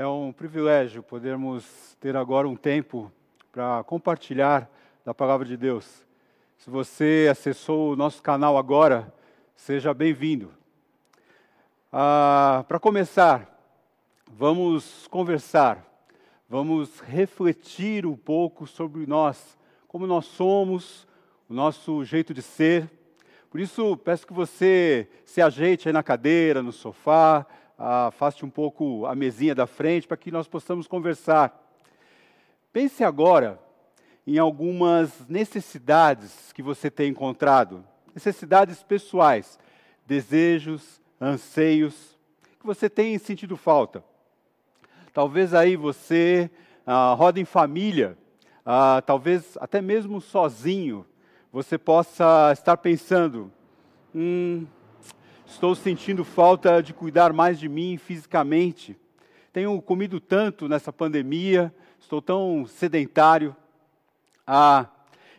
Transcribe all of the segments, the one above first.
É um privilégio podermos ter agora um tempo para compartilhar da palavra de Deus. Se você acessou o nosso canal agora, seja bem-vindo. Ah, para começar, vamos conversar, vamos refletir um pouco sobre nós, como nós somos, o nosso jeito de ser. Por isso, peço que você se ajeite aí na cadeira, no sofá, afaste um pouco a mesinha da frente para que nós possamos conversar. Pense agora em algumas necessidades que você tem encontrado, necessidades pessoais, desejos, anseios, que você tem sentido falta. Talvez aí você ah, roda em família, ah, talvez até mesmo sozinho, você possa estar pensando: hum, Estou sentindo falta de cuidar mais de mim fisicamente. Tenho comido tanto nessa pandemia, estou tão sedentário. Ah,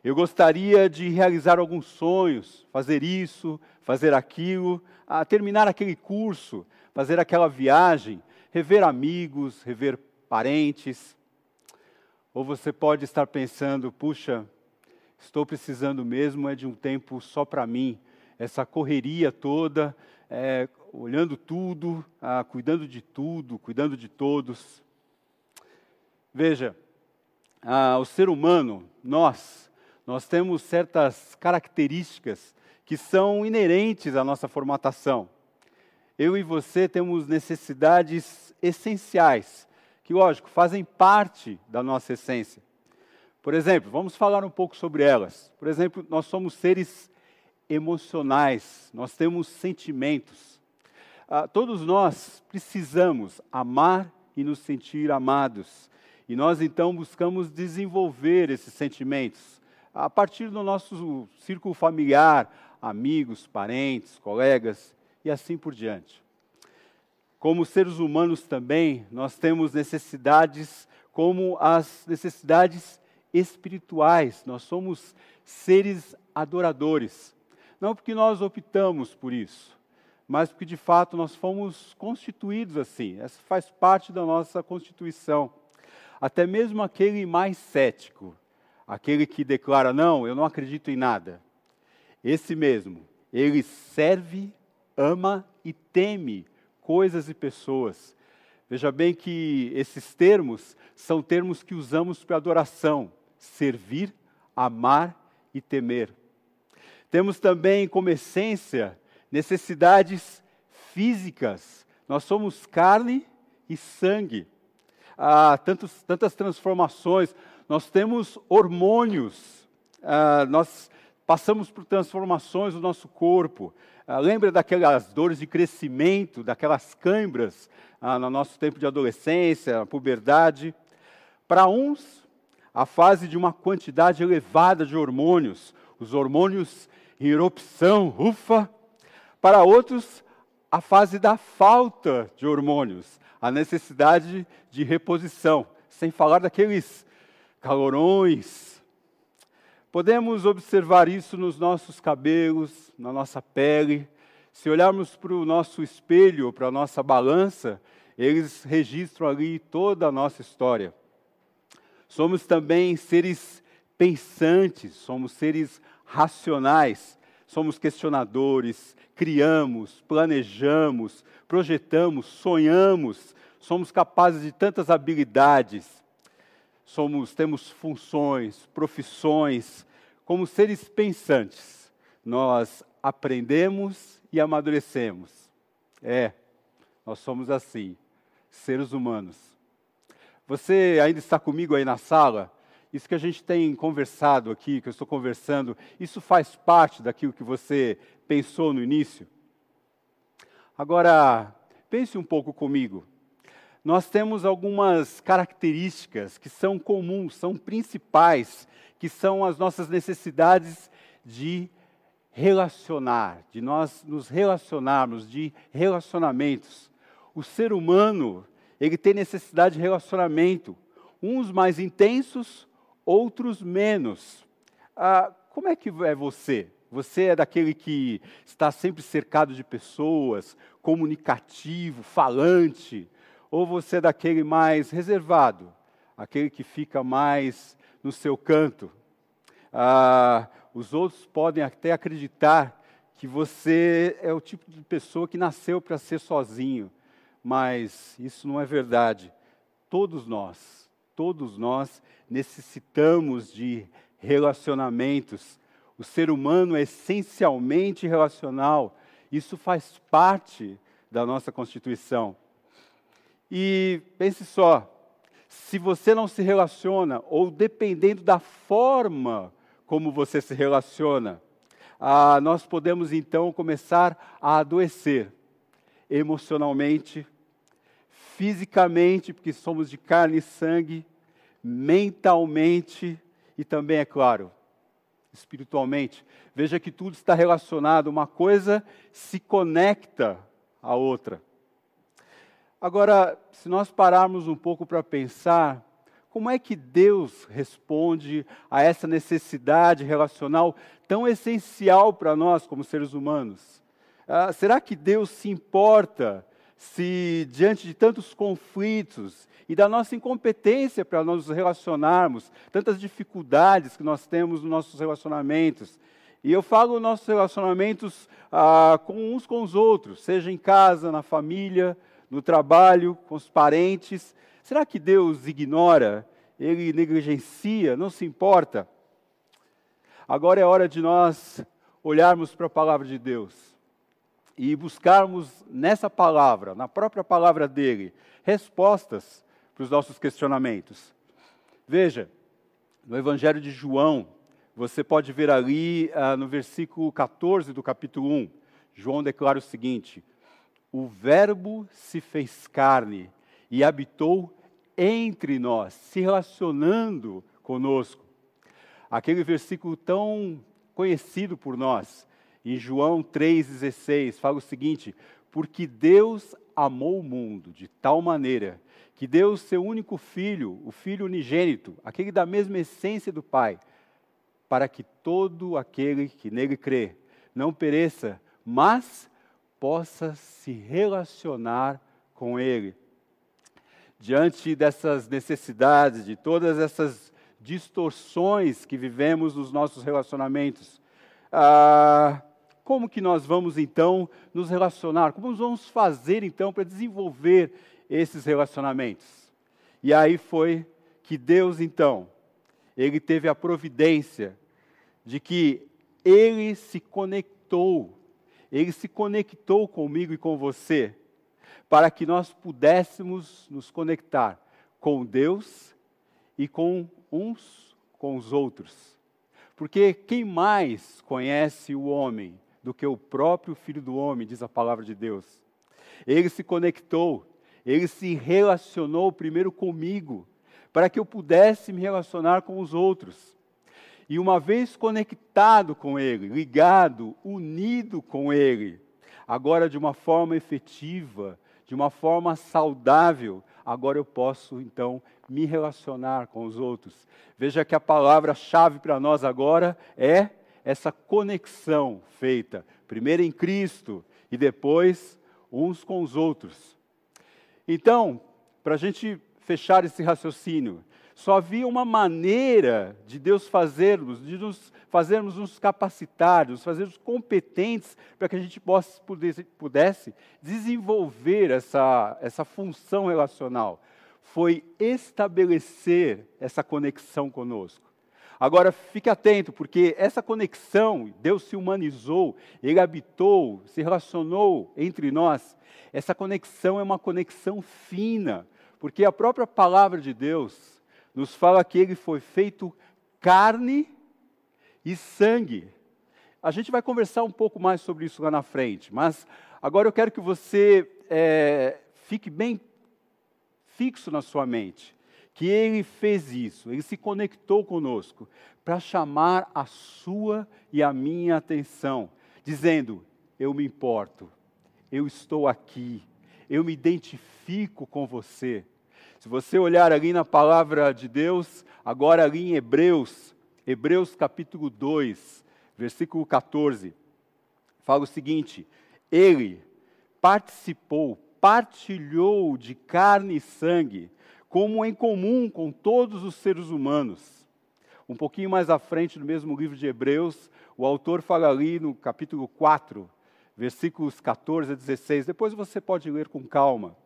eu gostaria de realizar alguns sonhos, fazer isso, fazer aquilo, ah, terminar aquele curso, fazer aquela viagem, rever amigos, rever parentes. Ou você pode estar pensando, puxa, estou precisando mesmo é de um tempo só para mim, essa correria toda, é, olhando tudo, ah, cuidando de tudo, cuidando de todos. Veja, ah, o ser humano, nós, nós temos certas características que são inerentes à nossa formatação. Eu e você temos necessidades essenciais, que, lógico, fazem parte da nossa essência. Por exemplo, vamos falar um pouco sobre elas. Por exemplo, nós somos seres emocionais, nós temos sentimentos. Ah, todos nós precisamos amar e nos sentir amados. E nós então buscamos desenvolver esses sentimentos a partir do nosso círculo familiar, amigos, parentes, colegas e assim por diante. Como seres humanos também, nós temos necessidades como as necessidades espirituais. Nós somos seres adoradores. Não porque nós optamos por isso, mas porque de fato nós fomos constituídos assim. Essa faz parte da nossa constituição. Até mesmo aquele mais cético, aquele que declara: não, eu não acredito em nada. Esse mesmo, ele serve, ama e teme coisas e pessoas. Veja bem que esses termos são termos que usamos para adoração: servir, amar e temer. Temos também como essência necessidades físicas. Nós somos carne e sangue. Há tantos, tantas transformações. Nós temos hormônios. Ah, nós passamos por transformações no nosso corpo. Ah, lembra daquelas dores de crescimento, daquelas câimbras ah, no nosso tempo de adolescência, puberdade? Para uns, a fase de uma quantidade elevada de hormônios, os hormônios em erupção, ufa. Para outros, a fase da falta de hormônios, a necessidade de reposição, sem falar daqueles calorões. Podemos observar isso nos nossos cabelos, na nossa pele. Se olharmos para o nosso espelho, para a nossa balança, eles registram ali toda a nossa história. Somos também seres pensantes, somos seres racionais, somos questionadores, criamos, planejamos, projetamos, sonhamos, somos capazes de tantas habilidades, somos, temos funções, profissões, como seres pensantes, nós aprendemos e amadurecemos. É, nós somos assim, seres humanos. Você ainda está comigo aí na sala? Isso que a gente tem conversado aqui, que eu estou conversando, isso faz parte daquilo que você pensou no início? Agora, pense um pouco comigo. Nós temos algumas características que são comuns, são principais, que são as nossas necessidades de relacionar, de nós nos relacionarmos, de relacionamentos. O ser humano, ele tem necessidade de relacionamento, uns mais intensos, outros menos. Ah, como é que é você? Você é daquele que está sempre cercado de pessoas, comunicativo, falante? Ou você é daquele mais reservado, aquele que fica mais no seu canto? Ah, os outros podem até acreditar que você é o tipo de pessoa que nasceu para ser sozinho, mas isso não é verdade. Todos nós, todos nós necessitamos de relacionamentos. O ser humano é essencialmente relacional. Isso faz parte da nossa Constituição. E pense só, se você não se relaciona, ou dependendo da forma como você se relaciona, ah, nós podemos então começar a adoecer emocionalmente, fisicamente, porque somos de carne e sangue, mentalmente e também, é claro, espiritualmente. Veja que tudo está relacionado, uma coisa se conecta à outra. Agora, se nós pararmos um pouco para pensar, como é que Deus responde a essa necessidade relacional tão essencial para nós como seres humanos? Ah, será que Deus se importa se, diante de tantos conflitos e da nossa incompetência para nos relacionarmos, tantas dificuldades que nós temos nos nossos relacionamentos. E eu falo nossos relacionamentos ah, com uns com os outros, seja em casa, na família, no trabalho, com os parentes. Será que Deus ignora? Ele negligencia? Não se importa? Agora é hora de nós olharmos para a palavra de Deus e buscarmos nessa palavra, na própria palavra dele, respostas para os nossos questionamentos. Veja, no Evangelho de João, você pode ver ali ah, no versículo 14 do capítulo 1, João declara o seguinte: O Verbo se fez carne e habitou entre nós, se relacionando conosco. Aquele versículo tão conhecido por nós, em João 3,16, fala o seguinte: Porque Deus amou o mundo de tal maneira que deu o seu único filho, o filho unigênito, aquele da mesma essência do Pai, para que todo aquele que nele crê não pereça, mas possa se relacionar com ele. Diante dessas necessidades, de todas essas distorções que vivemos nos nossos relacionamentos, ah, como que nós vamos então nos relacionar? Como nós vamos fazer então para desenvolver esses relacionamentos? E aí foi que Deus então, ele teve a providência de que ele se conectou, ele se conectou comigo e com você, para que nós pudéssemos nos conectar com Deus e com uns com os outros. Porque quem mais conhece o homem do que o próprio Filho do Homem, diz a palavra de Deus. Ele se conectou, ele se relacionou primeiro comigo, para que eu pudesse me relacionar com os outros. E uma vez conectado com Ele, ligado, unido com Ele, agora de uma forma efetiva, de uma forma saudável, agora eu posso então me relacionar com os outros. Veja que a palavra-chave para nós agora é essa conexão feita, primeiro em Cristo e depois uns com os outros. Então, para a gente fechar esse raciocínio, só havia uma maneira de Deus fazermos, de nos fazermos nos capacitar, nos fazermos competentes para que a gente possa, pudesse, pudesse desenvolver essa, essa função relacional. Foi estabelecer essa conexão conosco. Agora fique atento, porque essa conexão, Deus se humanizou, Ele habitou, se relacionou entre nós. Essa conexão é uma conexão fina, porque a própria palavra de Deus nos fala que Ele foi feito carne e sangue. A gente vai conversar um pouco mais sobre isso lá na frente, mas agora eu quero que você é, fique bem fixo na sua mente que ele fez isso, ele se conectou conosco para chamar a sua e a minha atenção, dizendo: Eu me importo, eu estou aqui, eu me identifico com você. Se você olhar ali na palavra de Deus, agora ali em Hebreus, Hebreus capítulo 2, versículo 14, fala o seguinte: Ele participou, partilhou de carne e sangue, como em comum com todos os seres humanos. Um pouquinho mais à frente, no mesmo livro de Hebreus, o autor fala ali no capítulo 4, versículos 14 a 16. Depois você pode ler com calma.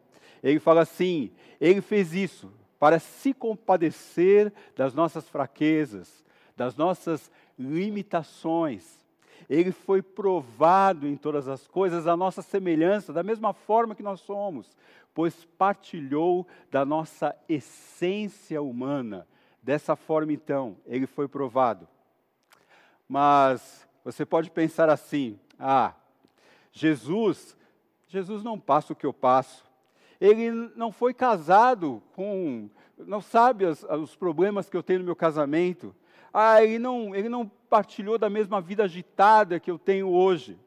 Ele fala assim: Ele fez isso para se compadecer das nossas fraquezas, das nossas limitações. Ele foi provado em todas as coisas a nossa semelhança, da mesma forma que nós somos, pois partilhou da nossa essência humana. Dessa forma, então, ele foi provado. Mas você pode pensar assim: ah, Jesus, Jesus não passa o que eu passo ele não foi casado com, não sabe as, os problemas que eu tenho no meu casamento. Ah, ele não, ele não partilhou da mesma vida agitada que eu tenho hoje.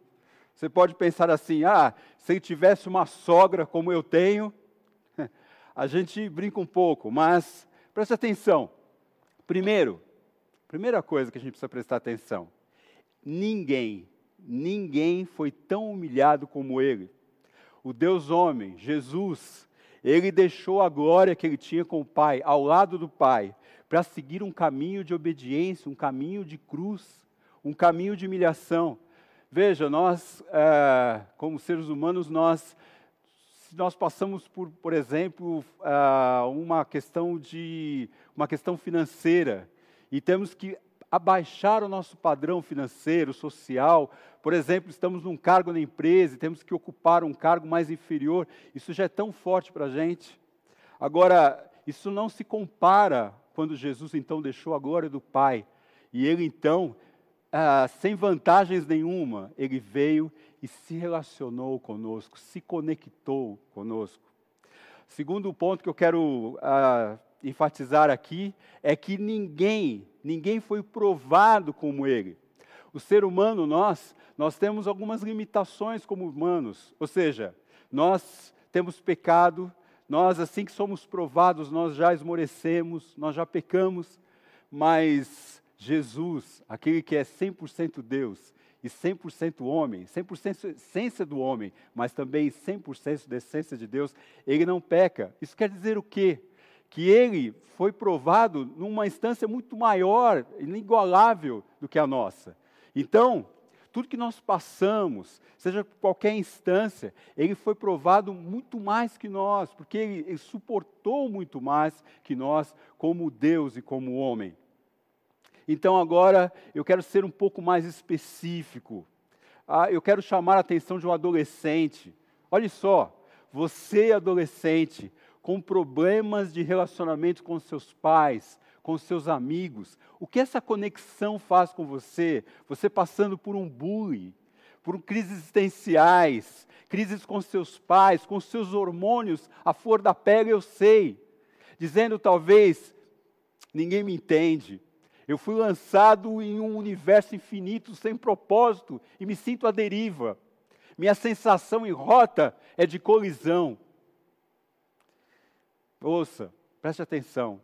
Você pode pensar assim: ah, se ele tivesse uma sogra como eu tenho, a gente brinca um pouco, mas preste atenção. Primeiro, primeira coisa que a gente precisa prestar atenção: ninguém, ninguém foi tão humilhado como ele o Deus homem, Jesus, ele deixou a glória que ele tinha com o Pai, ao lado do Pai, para seguir um caminho de obediência, um caminho de cruz, um caminho de humilhação. Veja, nós, é, como seres humanos, nós, nós passamos por, por exemplo, é, uma questão de uma questão financeira e temos que abaixar o nosso padrão financeiro, social. Por exemplo, estamos num cargo na empresa e temos que ocupar um cargo mais inferior. Isso já é tão forte para a gente. Agora, isso não se compara quando Jesus então deixou a glória do Pai. E ele então, ah, sem vantagens nenhuma, ele veio e se relacionou conosco, se conectou conosco. Segundo ponto que eu quero ah, enfatizar aqui é que ninguém ninguém foi provado como ele. O ser humano, nós, nós temos algumas limitações como humanos, ou seja, nós temos pecado, nós, assim que somos provados, nós já esmorecemos, nós já pecamos, mas Jesus, aquele que é 100% Deus e 100% homem, 100% essência do homem, mas também 100% da essência de Deus, ele não peca. Isso quer dizer o quê? Que ele foi provado numa instância muito maior, inigualável do que a nossa. Então, tudo que nós passamos, seja qualquer instância, ele foi provado muito mais que nós, porque ele, ele suportou muito mais que nós, como Deus e como homem. Então, agora, eu quero ser um pouco mais específico. Ah, eu quero chamar a atenção de um adolescente. Olha só, você, adolescente, com problemas de relacionamento com seus pais, com seus amigos. O que essa conexão faz com você? Você passando por um bullying, por crises existenciais, crises com seus pais, com seus hormônios, a flor da pele, eu sei. Dizendo talvez, ninguém me entende. Eu fui lançado em um universo infinito sem propósito e me sinto à deriva. Minha sensação em rota é de colisão. Ouça, preste atenção.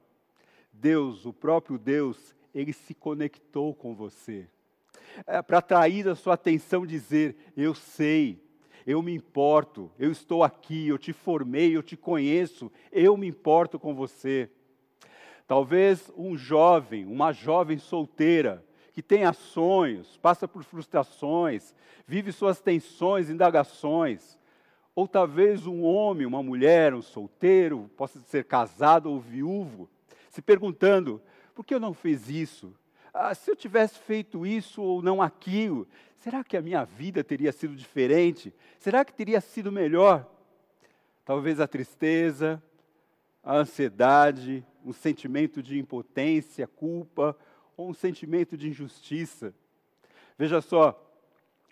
Deus, o próprio Deus, ele se conectou com você. É, Para atrair a sua atenção, dizer: Eu sei, eu me importo, eu estou aqui, eu te formei, eu te conheço, eu me importo com você. Talvez um jovem, uma jovem solteira, que tenha sonhos, passa por frustrações, vive suas tensões, indagações, ou talvez um homem, uma mulher, um solteiro, possa ser casado ou viúvo, se perguntando: por que eu não fiz isso? Ah, se eu tivesse feito isso ou não aquilo, será que a minha vida teria sido diferente? Será que teria sido melhor? Talvez a tristeza, a ansiedade, um sentimento de impotência, culpa ou um sentimento de injustiça. Veja só,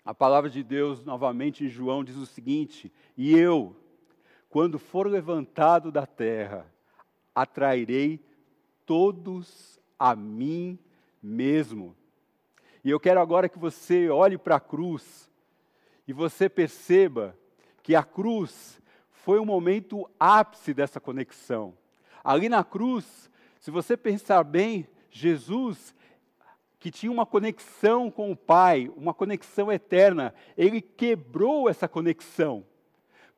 a palavra de Deus, novamente em João, diz o seguinte: E eu, quando for levantado da terra, atrairei todos a mim mesmo. E eu quero agora que você olhe para a cruz e você perceba que a cruz foi o momento ápice dessa conexão. Ali na cruz, se você pensar bem, Jesus, que tinha uma conexão com o Pai, uma conexão eterna, ele quebrou essa conexão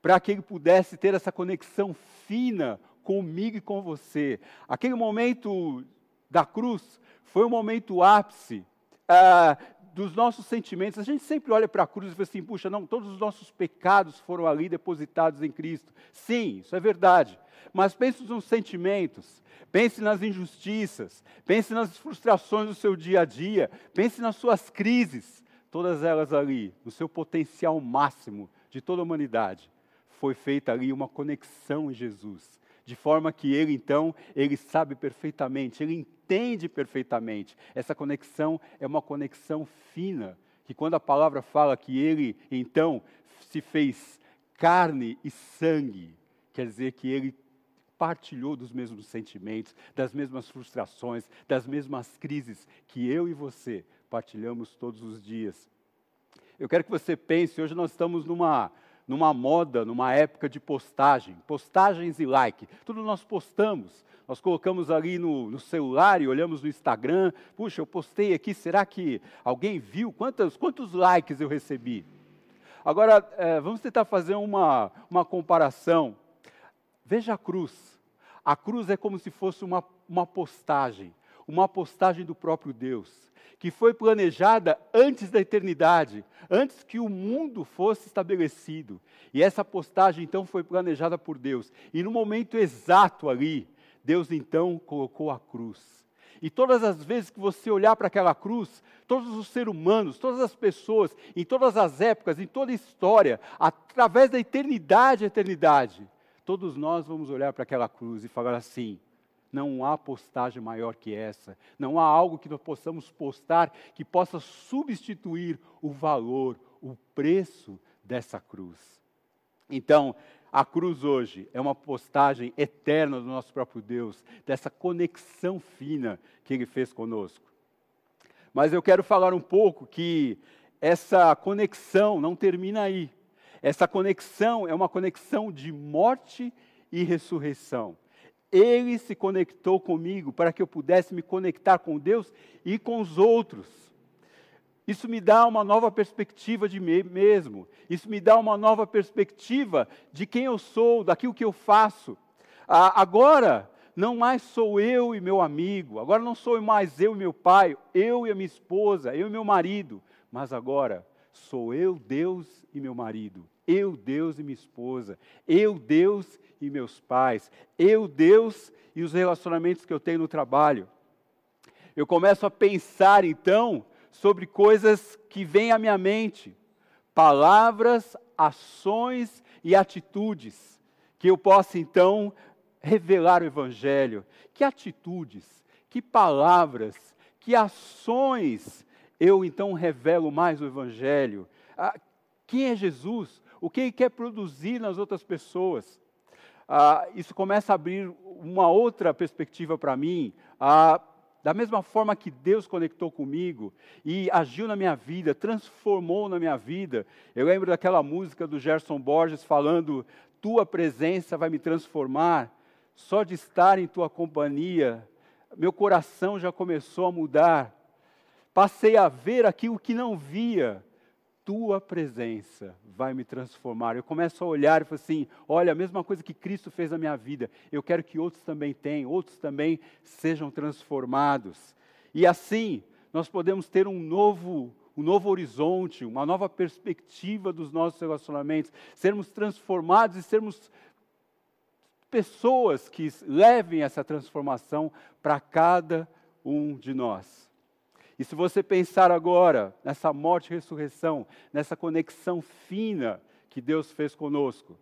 para que ele pudesse ter essa conexão fina comigo e com você. Aquele momento da cruz foi o momento ápice ah, dos nossos sentimentos. A gente sempre olha para a cruz e fala assim: puxa, não, todos os nossos pecados foram ali depositados em Cristo. Sim, isso é verdade. Mas pense nos sentimentos, pense nas injustiças, pense nas frustrações do seu dia a dia, pense nas suas crises, todas elas ali, no seu potencial máximo de toda a humanidade. Foi feita ali uma conexão em Jesus de forma que ele então, ele sabe perfeitamente, ele entende perfeitamente. Essa conexão é uma conexão fina, que quando a palavra fala que ele então se fez carne e sangue, quer dizer que ele partilhou dos mesmos sentimentos, das mesmas frustrações, das mesmas crises que eu e você partilhamos todos os dias. Eu quero que você pense, hoje nós estamos numa numa moda, numa época de postagem, postagens e like. Tudo nós postamos. Nós colocamos ali no, no, celular e olhamos no Instagram. Puxa, eu postei aqui, será que alguém viu? Quantos, quantos likes eu recebi? Agora, é, vamos tentar fazer uma, uma comparação. Veja a cruz. A cruz é como se fosse uma, uma postagem, uma postagem do próprio Deus que foi planejada antes da eternidade, antes que o mundo fosse estabelecido. E essa postagem então foi planejada por Deus. E no momento exato ali, Deus então colocou a cruz. E todas as vezes que você olhar para aquela cruz, todos os seres humanos, todas as pessoas, em todas as épocas, em toda a história, através da eternidade a eternidade, todos nós vamos olhar para aquela cruz e falar assim: não há postagem maior que essa. Não há algo que nós possamos postar que possa substituir o valor, o preço dessa cruz. Então, a cruz hoje é uma postagem eterna do nosso próprio Deus, dessa conexão fina que Ele fez conosco. Mas eu quero falar um pouco que essa conexão não termina aí. Essa conexão é uma conexão de morte e ressurreição. Ele se conectou comigo para que eu pudesse me conectar com Deus e com os outros. Isso me dá uma nova perspectiva de mim mesmo. Isso me dá uma nova perspectiva de quem eu sou, daquilo que eu faço. Agora, não mais sou eu e meu amigo, agora não sou mais eu e meu pai, eu e a minha esposa, eu e meu marido, mas agora sou eu, Deus e meu marido, eu, Deus e minha esposa, eu, Deus e meus pais, eu, Deus e os relacionamentos que eu tenho no trabalho. Eu começo a pensar então sobre coisas que vêm à minha mente, palavras, ações e atitudes, que eu possa então revelar o Evangelho. Que atitudes, que palavras, que ações eu então revelo mais o Evangelho? Quem é Jesus? O que ele quer produzir nas outras pessoas? ah, isso começa a abrir uma outra perspectiva para mim. Ah, da mesma forma que Deus conectou comigo e agiu na minha vida, transformou na minha vida. Eu lembro daquela música do Gerson Borges falando: Tua presença vai me transformar. Só de estar em tua companhia, meu coração já começou a mudar. Passei a ver aquilo que não via tua presença vai me transformar. Eu começo a olhar e falo assim: olha, a mesma coisa que Cristo fez na minha vida, eu quero que outros também tenham, outros também sejam transformados. E assim, nós podemos ter um novo, um novo horizonte, uma nova perspectiva dos nossos relacionamentos, sermos transformados e sermos pessoas que levem essa transformação para cada um de nós. E se você pensar agora nessa morte e ressurreição, nessa conexão fina que Deus fez conosco,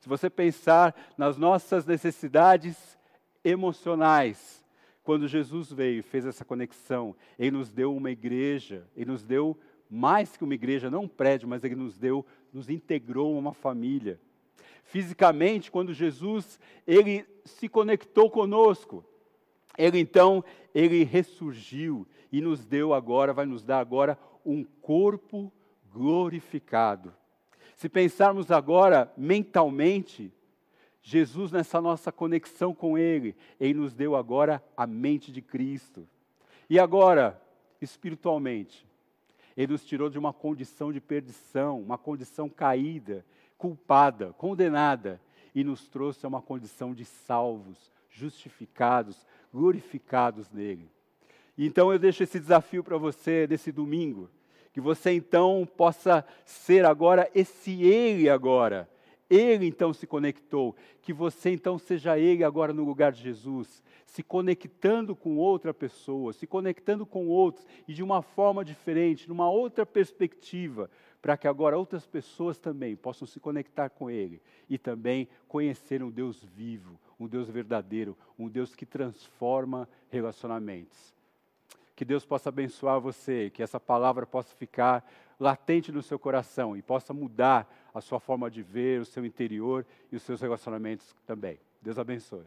se você pensar nas nossas necessidades emocionais, quando Jesus veio e fez essa conexão, Ele nos deu uma igreja, Ele nos deu mais que uma igreja, não um prédio, mas Ele nos deu, nos integrou uma família. Fisicamente, quando Jesus, Ele se conectou conosco, Ele então, Ele ressurgiu, e nos deu agora, vai nos dar agora um corpo glorificado. Se pensarmos agora mentalmente, Jesus, nessa nossa conexão com Ele, Ele nos deu agora a mente de Cristo. E agora, espiritualmente, Ele nos tirou de uma condição de perdição, uma condição caída, culpada, condenada, e nos trouxe a uma condição de salvos, justificados, glorificados nele. Então eu deixo esse desafio para você nesse domingo, que você então possa ser agora esse Ele agora. Ele então se conectou, que você então seja Ele agora no lugar de Jesus, se conectando com outra pessoa, se conectando com outros e de uma forma diferente, numa outra perspectiva, para que agora outras pessoas também possam se conectar com Ele e também conhecer um Deus vivo, um Deus verdadeiro, um Deus que transforma relacionamentos. Que Deus possa abençoar você, que essa palavra possa ficar latente no seu coração e possa mudar a sua forma de ver, o seu interior e os seus relacionamentos também. Deus abençoe.